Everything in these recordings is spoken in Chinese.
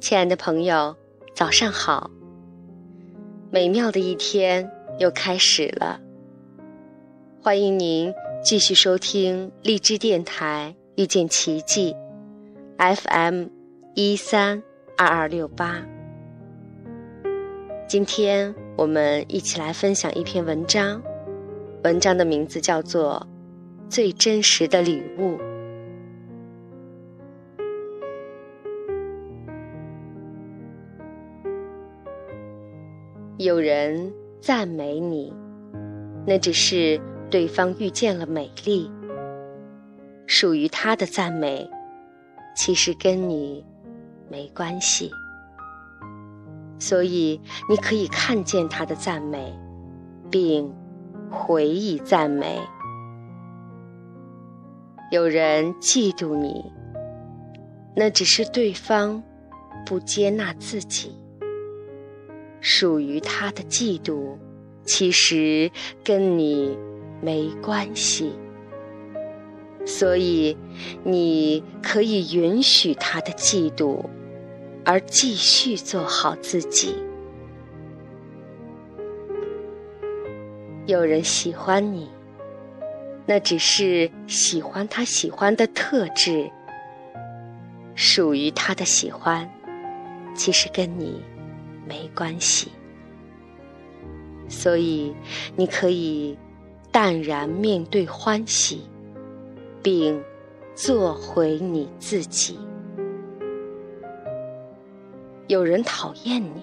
亲爱的朋友，早上好！美妙的一天又开始了，欢迎您继续收听荔枝电台遇见奇迹 FM 一三二二六八。今天我们一起来分享一篇文章，文章的名字叫做《最真实的礼物》。有人赞美你，那只是对方遇见了美丽，属于他的赞美，其实跟你没关系。所以你可以看见他的赞美，并回以赞美。有人嫉妒你，那只是对方不接纳自己。属于他的嫉妒，其实跟你没关系，所以你可以允许他的嫉妒，而继续做好自己。有人喜欢你，那只是喜欢他喜欢的特质，属于他的喜欢，其实跟你。没关系，所以你可以淡然面对欢喜，并做回你自己。有人讨厌你，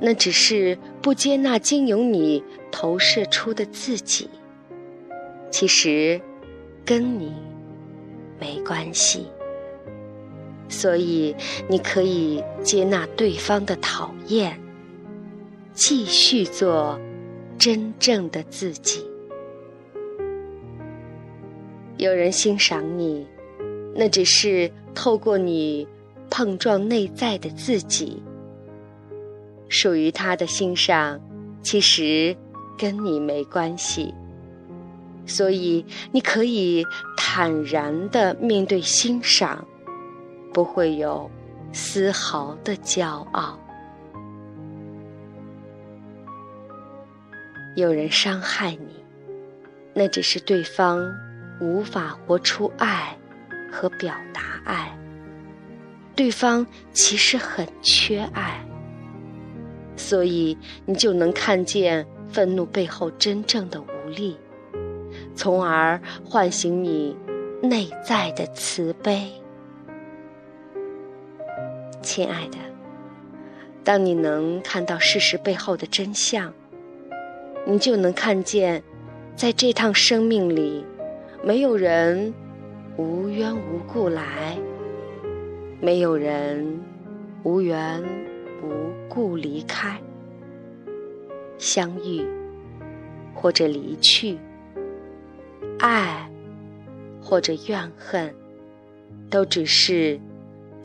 那只是不接纳经由你投射出的自己，其实跟你没关系。所以，你可以接纳对方的讨厌，继续做真正的自己。有人欣赏你，那只是透过你碰撞内在的自己。属于他的欣赏，其实跟你没关系。所以，你可以坦然的面对欣赏。不会有丝毫的骄傲。有人伤害你，那只是对方无法活出爱和表达爱。对方其实很缺爱，所以你就能看见愤怒背后真正的无力，从而唤醒你内在的慈悲。亲爱的，当你能看到事实背后的真相，你就能看见，在这趟生命里，没有人无缘无故来，没有人无缘无故离开。相遇或者离去，爱或者怨恨，都只是。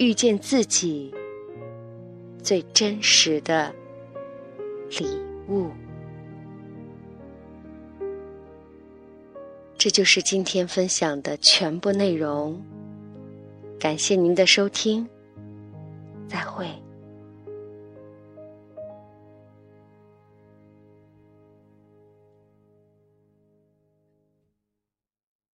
遇见自己最真实的礼物，这就是今天分享的全部内容。感谢您的收听，再会。